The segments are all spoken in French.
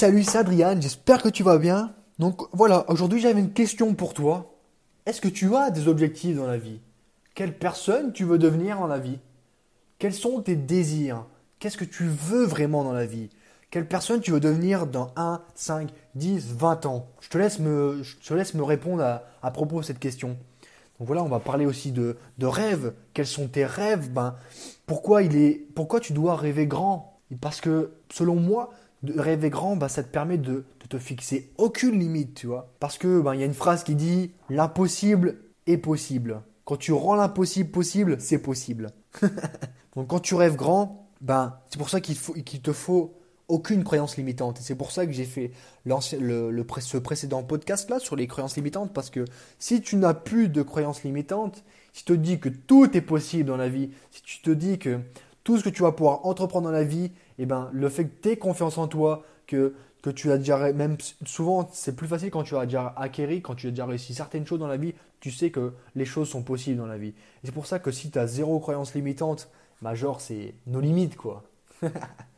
Salut, c'est Adrien, j'espère que tu vas bien. Donc voilà, aujourd'hui j'avais une question pour toi. Est-ce que tu as des objectifs dans la vie? Quelle personne tu veux devenir dans la vie? Quels sont tes désirs? Qu'est-ce que tu veux vraiment dans la vie? Quelle personne tu veux devenir dans 1, 5, 10, 20 ans? Je te, laisse me, je te laisse me répondre à, propos de cette question. Donc voilà, on va parler aussi de, de rêves. Quels sont tes rêves? Ben, pourquoi, il est, pourquoi tu dois rêver grand? Parce que selon moi, de rêver grand, bah, ça te permet de, te fixer aucune limite, tu vois. Parce que bah, il y a une phrase qui dit l'impossible est possible. Quand tu rends l'impossible possible, c'est possible. Donc quand tu rêves grand, ben, c'est pour ça qu'il te faut aucune croyance limitante. C'est pour ça que j'ai fait le, le, ce précédent podcast là sur les croyances limitantes. Parce que si tu n'as plus de croyances limitantes, si tu te dis que tout est possible dans la vie, si tu te dis que tout ce que tu vas pouvoir entreprendre dans la vie, eh ben, le fait que tu aies confiance en toi, que, que tu as déjà, même souvent, c'est plus facile quand tu as déjà acquéri, quand tu as déjà réussi certaines choses dans la vie, tu sais que les choses sont possibles dans la vie. Et c'est pour ça que si tu as zéro croyance limitante, bah genre, c'est nos limites, quoi.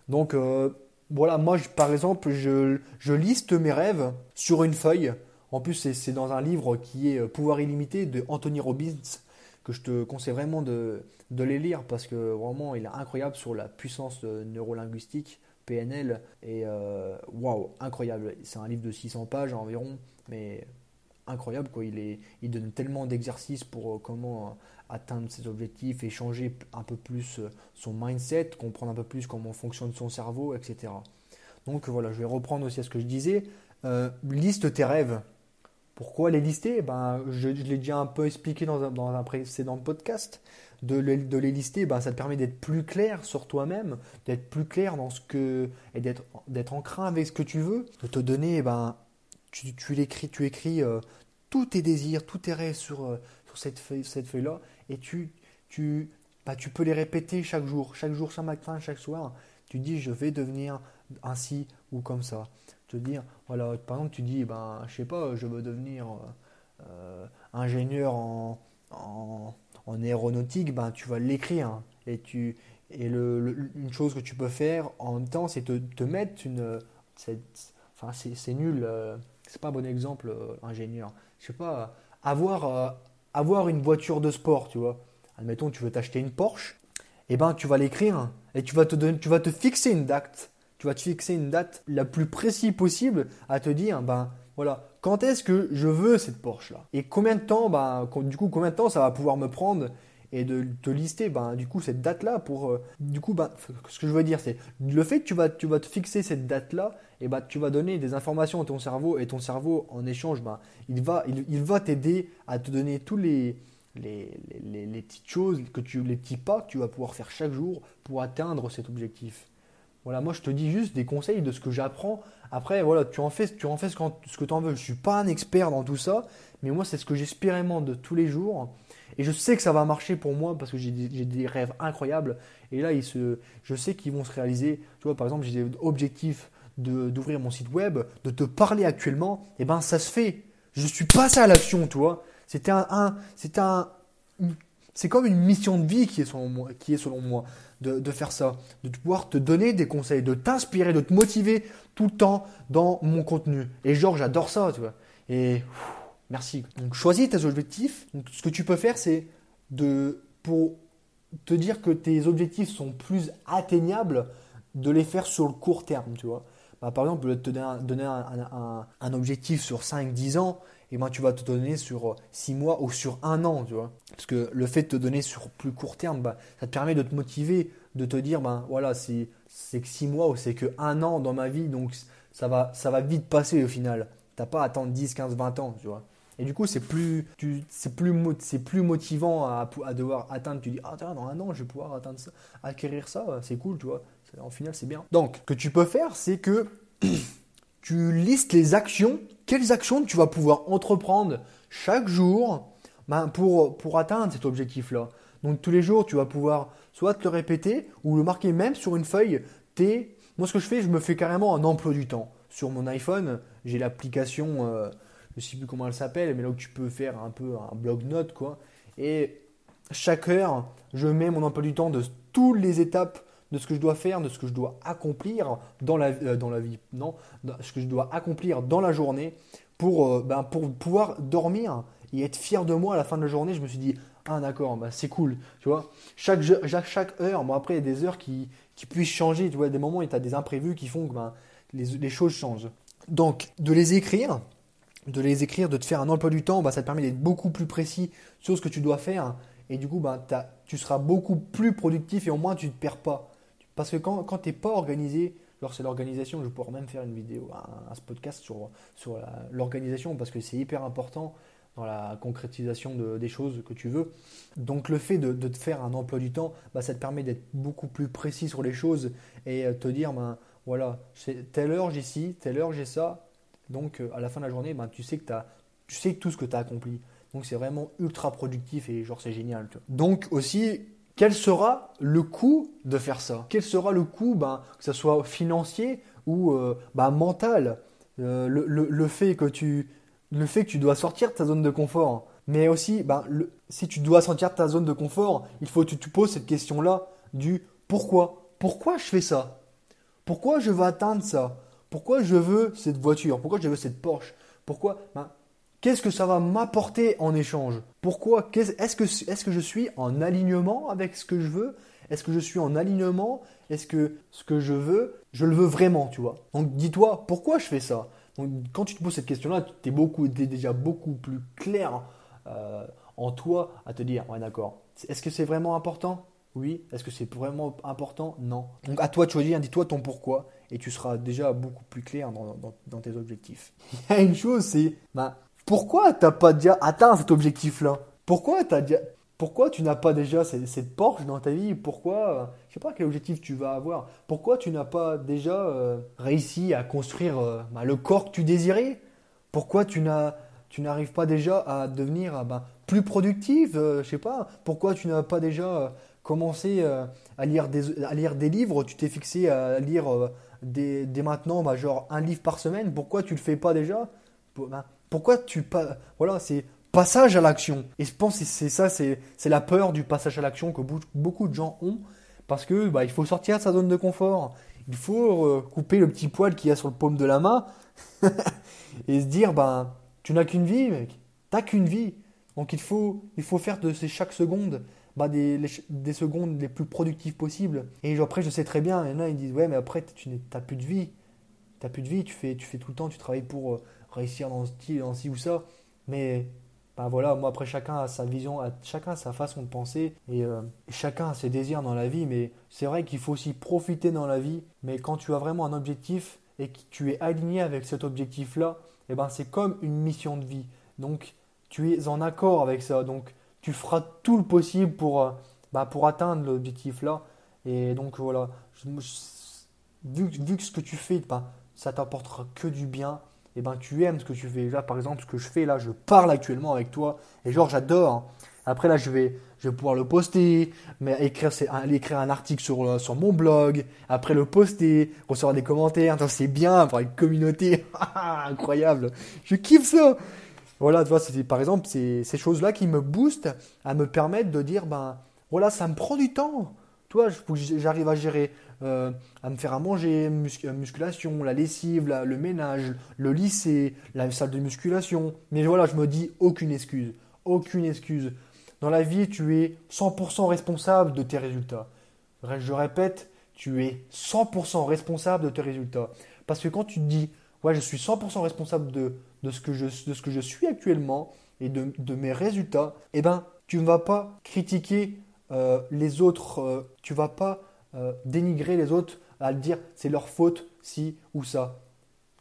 Donc, euh, voilà, moi, par exemple, je, je liste mes rêves sur une feuille. En plus, c'est dans un livre qui est euh, Pouvoir illimité de Anthony Robbins que je te conseille vraiment de, de, les lire parce que vraiment il est incroyable sur la puissance neurolinguistique, PNL, et euh, waouh, incroyable. C'est un livre de 600 pages environ, mais incroyable quoi. Il, est, il donne tellement d'exercices pour euh, comment euh, atteindre ses objectifs et changer un peu plus son mindset, comprendre un peu plus comment fonctionne son cerveau, etc. Donc voilà, je vais reprendre aussi à ce que je disais. liste tes rêves. Pourquoi les lister? Ben, je, l'ai déjà un peu expliqué dans un, précédent podcast. De, les lister, ben, ça te permet d'être plus clair sur toi-même, d'être plus clair dans ce que. et d'être, d'être craint avec ce que tu veux, de te donner. Ben, tu, l'écris, tu écris euh, tous tes désirs, tous tes rêves sur, euh, cette feuille-là et tu, tu, ben, tu peux les répéter chaque jour, chaque jour, chaque matin, chaque soir. Tu dis je vais devenir ainsi ou comme ça te dire, voilà, par exemple, tu dis, ben, je sais pas, je veux devenir euh, ingénieur en, en, aéronautique, ben, tu vas l'écrire. et tu, et le, une chose que tu peux faire en même temps, c'est te, te mettre une. Enfin, c'est nul, euh, c'est pas un bon exemple, euh, ingénieur. Je sais pas, avoir, avoir une voiture de sport, tu vois. Admettons, tu veux t'acheter une Porsche, et ben tu vas l'écrire et tu vas te tu vas te fixer une date tu vas te fixer une date la plus précise possible à te dire, ben voilà, quand est-ce que je veux cette Porsche là Et combien de temps, ben, du coup, combien de temps ça va pouvoir me prendre et de te lister ben, du coup cette date là pour euh, du coup ben, ce que je veux dire c'est le fait que tu vas te fixer cette date là et ben tu vas donner des informations à ton cerveau et ton cerveau en échange ben, il va t'aider à te donner tous les, les, petites choses que tu les petits pas que tu vas pouvoir faire chaque jour pour atteindre cet objectif voilà, moi je te dis juste des conseils de ce que j'apprends. Après, voilà, tu en fais, tu en fais ce, que tu en veux. Je ne suis pas un expert dans tout ça, mais moi c'est ce que j'expérimente tous les jours. Et je sais que ça va marcher pour moi parce que j'ai des, rêves incroyables. Et là, je sais qu'ils vont se réaliser. Tu vois, par exemple, j'ai des objectifs d'ouvrir mon site web, de te parler actuellement. Et eh ben, ça se fait. Je suis passé à l'action, tu vois. C'était un, un c'est un, c'est comme une mission de vie qui est selon moi. Qui est selon moi de, faire ça, de pouvoir te donner des conseils, de t'inspirer, de te motiver tout le temps dans mon contenu. Et genre, j'adore ça, tu vois. Et merci. Donc, choisis tes objectifs. Ce que tu peux faire, c'est de, pour te dire que tes objectifs sont plus atteignables, de les faire sur le court terme, tu vois. Bah, par exemple, te donner un, un objectif sur 5-10 ans, et ben, tu vas te donner sur 6 mois ou sur un an, tu vois. Parce que le fait de te donner sur plus court terme, bah, ça te permet de te motiver, de te dire, ben voilà, c'est que 6 mois ou c'est que un an dans ma vie, donc ça va, ça va vite passer au final. Tu n'as pas à attendre 10, 15, 20 ans, tu vois. Et du coup, c'est plus, c'est plus, c'est plus motivant à, à, devoir atteindre. Tu dis, ah, dans un an, je vais pouvoir atteindre ça, acquérir ça, c'est cool, tu vois. En final, c'est bien. Donc, ce que tu peux faire, c'est que tu listes les actions, quelles actions tu vas pouvoir entreprendre chaque jour ben, pour, atteindre cet objectif-là. Donc tous les jours, tu vas pouvoir soit te le répéter ou le marquer même sur une feuille. T. Moi, ce que je fais, je me fais carrément un emploi du temps. Sur mon iPhone, j'ai l'application, euh, je ne sais plus comment elle s'appelle, mais là où tu peux faire un peu un blog note, quoi. Et chaque heure, je mets mon emploi du temps de toutes les étapes de ce que je dois faire, de ce que je dois accomplir dans la, euh, dans la vie, non, ce que je dois accomplir dans la journée pour, euh, ben, pour pouvoir dormir et être fier de moi à la fin de la journée. Je me suis dit, ah d'accord, bah, c'est cool, tu vois. Chaque, heure, après il y a des heures qui, puissent changer, tu vois, des moments où tu as des imprévus qui font que ben, les, les, choses changent. Donc de les écrire, de les écrire, de te faire un emploi du temps, bah, ça te permet d'être beaucoup plus précis sur ce que tu dois faire. Et du coup, bah, tu seras beaucoup plus productif et au moins tu ne te perds pas. Parce que quand, quand tu n'es pas organisé, alors c'est l'organisation, je pourrais même faire une vidéo, un, podcast sur, sur l'organisation parce que c'est hyper important dans la concrétisation de, des choses que tu veux. Donc le fait de, de te faire un emploi du temps, bah, ça te permet d'être beaucoup plus précis sur les choses et euh, te dire, ben, voilà, telle heure j'ai ci, telle heure j'ai ça. Donc euh, à la fin de la journée, ben, tu, sais que as, tu sais tout ce que tu as accompli. Donc c'est vraiment ultra productif et genre c'est génial. Donc aussi, quel sera le coût de faire ça? Quel sera le coût, ben, que ce soit financier ou euh, ben, mental? Euh, le, fait que tu, dois sortir de ta zone de confort. Mais aussi, ben, si tu dois sortir de ta zone de confort, il faut que tu te poses cette question-là du pourquoi. Pourquoi je fais ça? Pourquoi je veux atteindre ça? Pourquoi je veux cette voiture? Pourquoi je veux cette Porsche? Pourquoi ben, Qu'est-ce que ça va m'apporter en échange? Pourquoi? Est-ce que, est que je suis en alignement avec ce que je veux? Est-ce que je suis en alignement? Est-ce que ce que je veux, je le veux vraiment, tu vois? Donc dis-toi, pourquoi je fais ça? Donc quand tu te poses cette question-là, tu es, beaucoup, déjà beaucoup plus clair euh, en toi à te dire, ouais d'accord, est-ce que c'est vraiment important? Oui. Est-ce que c'est vraiment important? Non. Donc à toi de choisir, dis-toi ton pourquoi et tu seras déjà beaucoup plus clair dans, tes objectifs. Il y a une chose, c'est bah, pourquoi t'as pas déjà atteint cet objectif-là? Pourquoi pourquoi tu n'as pas déjà cette, Porsche dans ta vie? Pourquoi, euh, je sais pas quel objectif tu vas avoir. Pourquoi tu n'as pas déjà euh, réussi à construire euh, bah, le corps que tu désirais? Pourquoi tu n'as, tu n'arrives pas déjà à devenir bah, plus productif Je sais pas? Pourquoi tu n'as pas déjà commencé à lire des, à lire des livres? Tu t'es fixé à lire dès, maintenant, bah, genre un livre par semaine? Pourquoi tu le fais pas déjà? Pourquoi tu pas voilà c'est passage à l'action. Et je pense que c'est ça c'est la peur du passage à l'action que beaucoup de gens ont. Parce que bah, il faut sortir de sa zone de confort. Il faut euh, couper le petit poil qu'il y a sur le paume de la main et se dire ben tu n'as qu'une vie mec. T'as qu'une vie. Donc il faut il faut faire de ces chaque seconde bah, des, des secondes les plus productives possibles. Et après je sais très bien il y en a ils disent ouais mais après tu n'as plus de vie. T'as plus de vie tu fais tu fais tout le temps tu travailles pour euh, réussir dans style, dans ci ou ça. Mais ben voilà, moi après chacun a sa vision, chacun a sa façon de penser euh, et, chacun a ses désirs dans la vie. Mais c'est vrai qu'il faut aussi profiter dans la vie. Mais quand tu as vraiment un objectif et que tu es aligné avec cet objectif-là, et eh ben c'est comme une mission de vie. Donc tu es en accord avec ça. Donc tu feras tout le possible pour, euh, bah, pour atteindre l'objectif-là. Et donc voilà, vu, vu, que ce que tu fais, ben, ça t'apportera que du bien eh ben, tu aimes ce que tu fais. Là, par exemple, ce que je fais, là, je parle actuellement avec toi, et genre, j'adore. Hein. Après, là, je vais, je vais pouvoir le poster, mais écrire, écrire un article sur, euh, sur mon blog, après le poster, recevoir des commentaires. C'est bien, avoir une communauté. Incroyable. Je kiffe ça. Voilà, tu vois, c'est par exemple ces, ces choses-là qui me boostent à me permettre de dire, ben, voilà, ça me prend du temps. Toi, j'arrive à gérer euh, à me faire à manger, euh, musculation, la lessive, le ménage, le lycée, la salle de musculation. Mais voilà, je me dis aucune excuse. Aucune excuse. Dans la vie, tu es 100% responsable de tes résultats. Je répète, tu es 100% responsable de tes résultats. Parce que quand tu te dis, ouais, je suis 100% responsable de, de, ce que je, suis actuellement et de, de mes résultats, eh ben, tu ne vas pas critiquer euh, les autres, tu vas pas euh, dénigrer les autres, à dire c'est leur faute, si ou ça.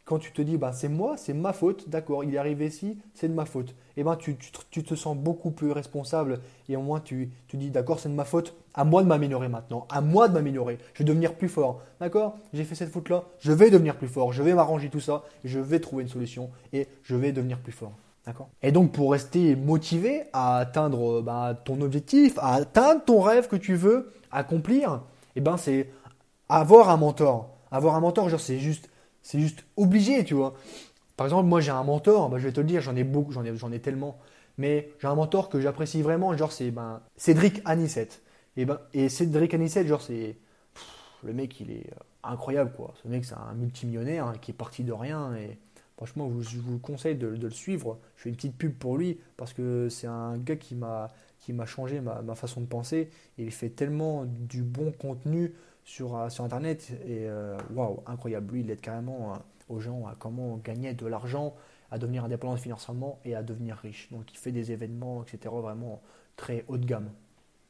Quand tu te dis bah, c'est moi, c'est ma faute, d'accord, il est arrivé ici, c'est de ma faute. Et eh ben tu, tu, te sens beaucoup plus responsable et au moins tu, tu dis d'accord, c'est de ma faute, à moi de m'améliorer maintenant, à moi de m'améliorer, je vais devenir plus fort. D'accord? J'ai fait cette faute-là, je vais devenir plus fort, je vais m'arranger tout ça, je vais trouver une solution et je vais devenir plus fort. D'accord Et donc pour rester motivé à atteindre bah, ton objectif, à atteindre ton rêve que tu veux accomplir, eh ben c'est avoir un mentor. Avoir un mentor, genre c'est juste, c'est juste obligé, tu vois. Par exemple, moi j'ai un mentor, bah, je vais te le dire, j'en ai beaucoup, j'en ai, j'en ai tellement. Mais j'ai un mentor que j'apprécie vraiment, genre c'est ben, Cédric Anissette. Et, ben, et Cédric Anissette, genre c'est, le mec, il est incroyable, quoi. Ce mec, c'est un multimillionnaire hein, qui est parti de rien et franchement, je vous, conseille de, le suivre. Je fais une petite pub pour lui parce que c'est un gars qui m'a qui m'a changé ma, façon de penser. il fait tellement du bon contenu sur, sur Internet et waouh, incroyable. Lui, il aide carrément aux gens à comment gagner de l'argent, à devenir indépendant financièrement et à devenir riche. Donc il fait des événements, etc. vraiment très haut de gamme.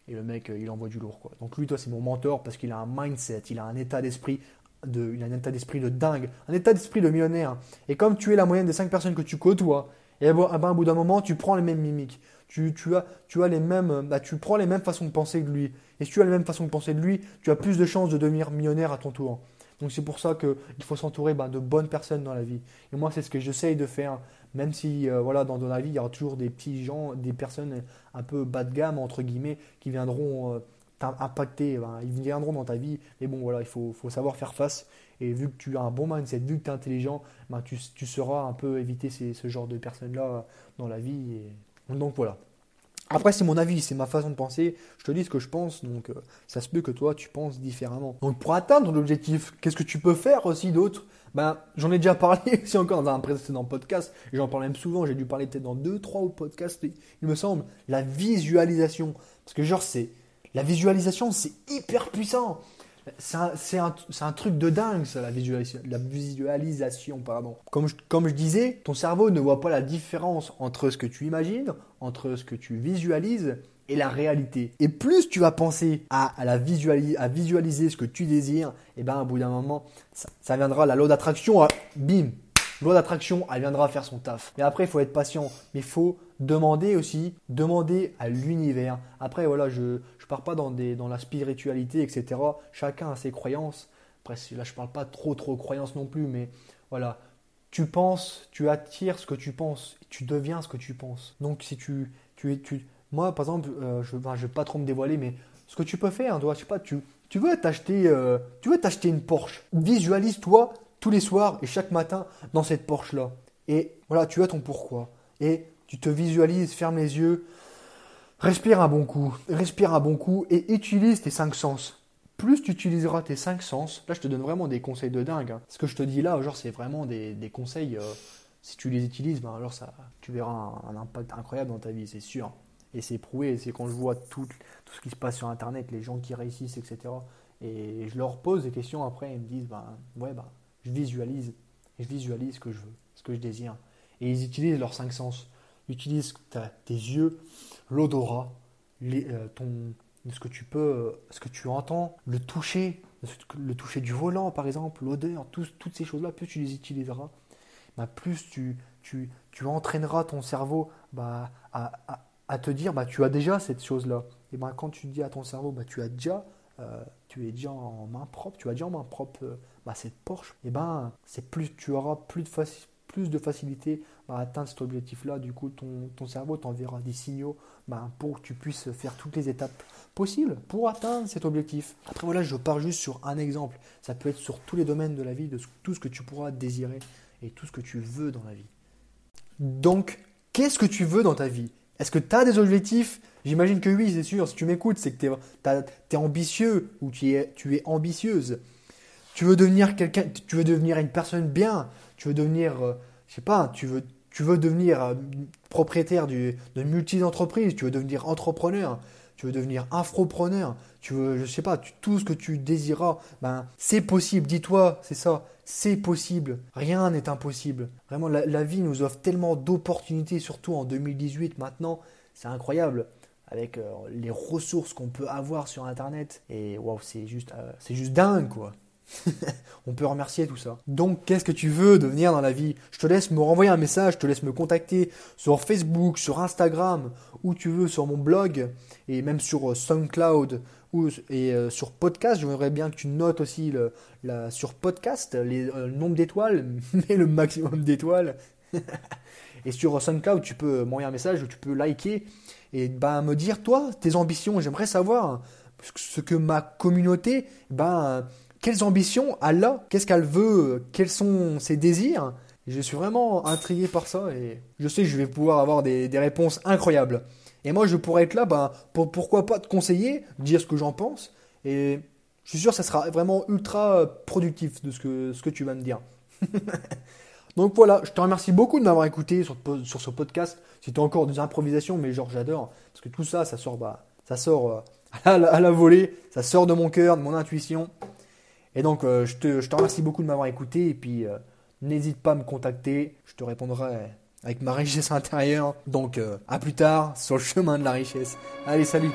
Et le mec, il envoie du lourd. Quoi. Donc lui, toi, c'est mon mentor parce qu'il a un mindset, il a un état d'esprit de, il a un état d'esprit de dingue, un état d'esprit de millionnaire. Et comme tu es la moyenne des 5 personnes que tu côtoies, et ben, au bout d'un moment, tu prends les mêmes mimiques. Tu, tu, as, tu as les mêmes, bah, tu prends les mêmes façons de penser que lui. Et si tu as les mêmes façons de penser de lui, tu as plus de chances de devenir millionnaire à ton tour. Donc c'est pour ça qu'il faut s'entourer bah, de bonnes personnes dans la vie. Et moi, c'est ce que j'essaye de faire. Même si euh, voilà, dans, dans, la vie, il y aura toujours des petits gens, des personnes un peu bas de gamme, entre guillemets, qui viendront euh, t'impacter. Ben, ils viendront dans ta vie. Mais bon, voilà, il faut, savoir faire face. Et vu que tu as un bon mindset, vu que tu es intelligent, ben, tu, tu sauras un peu éviter ces, ce genre de personnes-là dans la vie. Donc voilà. Après, c'est mon avis, c'est ma façon de penser. Je te dis ce que je pense, donc euh, ça se peut que toi, tu penses différemment. Donc pour atteindre ton objectif, qu'est-ce que tu peux faire aussi d'autre? Ben, j'en ai déjà parlé aussi encore dans un précédent podcast. J'en parle même souvent. J'ai dû parler peut-être dans deux, trois autres podcasts, il me semble. La visualisation, parce que genre c'est la visualisation, c'est hyper puissant. C'est un, truc de dingue, ça, la visualisation. La visualisation pardon. Comme, je, comme je disais, ton cerveau ne voit pas la différence entre ce que tu imagines, entre ce que tu visualises et la réalité. Et plus tu vas penser à, la visualiser, ce que tu désires, et eh ben à bout d'un moment, ça, viendra, la loi d'attraction, bim, loi d'attraction, elle viendra faire son taf. Mais après, il faut être patient. Mais il faut demander aussi, demander à l'univers. Après, voilà, je ne pars pas dans, des, dans la spiritualité, etc. Chacun a ses croyances. Après, là, je ne parle pas trop, trop croyances non plus, mais voilà. Tu penses, tu attires ce que tu penses, tu deviens ce que tu penses. Donc, si tu, tu, tu moi, par exemple, euh, je ne vais pas trop me dévoiler, mais ce que tu peux faire, toi, je sais pas, tu, tu veux t'acheter, euh, tu veux t'acheter une Porsche. Visualise-toi tous les soirs et chaque matin dans cette Porsche-là. Et voilà, tu as ton pourquoi. Et tu te visualises, ferme les yeux, respire un bon coup, respire un bon coup et utilise tes cinq sens. Plus tu utiliseras tes cinq sens, là je te donne vraiment des conseils de dingue. Hein. Ce que je te dis là, genre c'est vraiment des, conseils. Euh, si tu les utilises, ben alors ça, tu verras un, impact incroyable dans ta vie, c'est sûr. Et c'est prouvé, c'est quand je vois tout, tout ce qui se passe sur Internet, les gens qui réussissent, etc. Et je leur pose des questions après, ils me disent, ben ouais, ben je visualise. Je visualise ce que je veux, ce que je désire. Et ils utilisent leurs cinq sens. Ils utilisent tes yeux, l'odorat, euh, ce que tu peux, ce que tu entends, le toucher, le toucher du volant par exemple, l'odeur, toutes ces choses-là, plus tu les utiliseras, bah, plus tu, entraîneras ton cerveau bah, à, te dire bah, tu as déjà cette chose-là. Et ben quand tu dis à ton cerveau bah, tu as déjà, euh, tu es déjà en main propre, tu as déjà en main propre euh, cette Porsche, et ben, c'est plus, tu auras plus de, plus de facilité à atteindre cet objectif-là. Du coup, ton, ton cerveau t'enverra des signaux bah, pour que tu puisses faire toutes les étapes possibles pour atteindre cet objectif. Après, voilà, je pars juste sur un exemple. Ça peut être sur tous les domaines de la vie, de tout ce que tu pourras désirer et tout ce que tu veux dans la vie. Donc, qu'est-ce que tu veux dans ta vie? Est-ce que tu as des objectifs? J'imagine que oui, c'est sûr. Si tu m'écoutes, c'est que tu es, es, ambitieux ou tu es, tu es ambitieuse. Tu veux devenir quelqu'un, tu veux devenir une personne bien, tu veux devenir, euh, je sais pas, tu veux, tu veux devenir euh, propriétaire d'une multi-entreprise, tu veux devenir entrepreneur, tu veux devenir infopreneur, tu veux, je sais pas, tout ce que tu désiras, ben, c'est possible. Dis-toi, c'est ça, c'est possible. Rien n'est impossible. Vraiment, la, la, vie nous offre tellement d'opportunités, surtout en 2018 maintenant, c'est incroyable avec euh, les ressources qu'on peut avoir sur Internet. Et waouh, c'est juste, c'est juste dingue, quoi. On peut remercier tout ça. Donc, qu'est-ce que tu veux devenir dans la vie? Je te laisse me renvoyer un message, je te laisse me contacter sur Facebook, sur Instagram, où tu veux, sur mon blog, et même sur euh, SoundCloud, ou, et euh, sur podcast. J'aimerais bien que tu notes aussi le, la, sur podcast euh, le nombre d'étoiles, mais le maximum d'étoiles. et sur SoundCloud, tu peux m'envoyer un message, tu peux liker, et bah, me dire, toi, tes ambitions. J'aimerais savoir ce que ma communauté, ben quelles ambitions elle a, qu'est-ce qu'elle veut, quels sont ses désirs. je suis vraiment intrigué par ça et je sais que je vais pouvoir avoir des, réponses incroyables. Et moi, je pourrais être là, ben, pour, pourquoi pas te conseiller, dire ce que j'en pense. Et Je suis sûr que ça sera vraiment ultra productif de ce que, ce que tu vas me dire. Donc voilà, je te remercie beaucoup de m'avoir écouté sur, sur, ce podcast. C'était encore des improvisations, mais genre j'adore. Parce que tout ça, ça sort, bah, ça sort euh, à, la, à, la, volée, ça sort de mon cœur, de mon intuition. Et donc euh, je, te, remercie beaucoup de m'avoir écouté. Et puis euh, n'hésite pas à me contacter, je te répondrai avec ma richesse intérieure. Donc à plus tard sur le chemin de la richesse. Allez, salut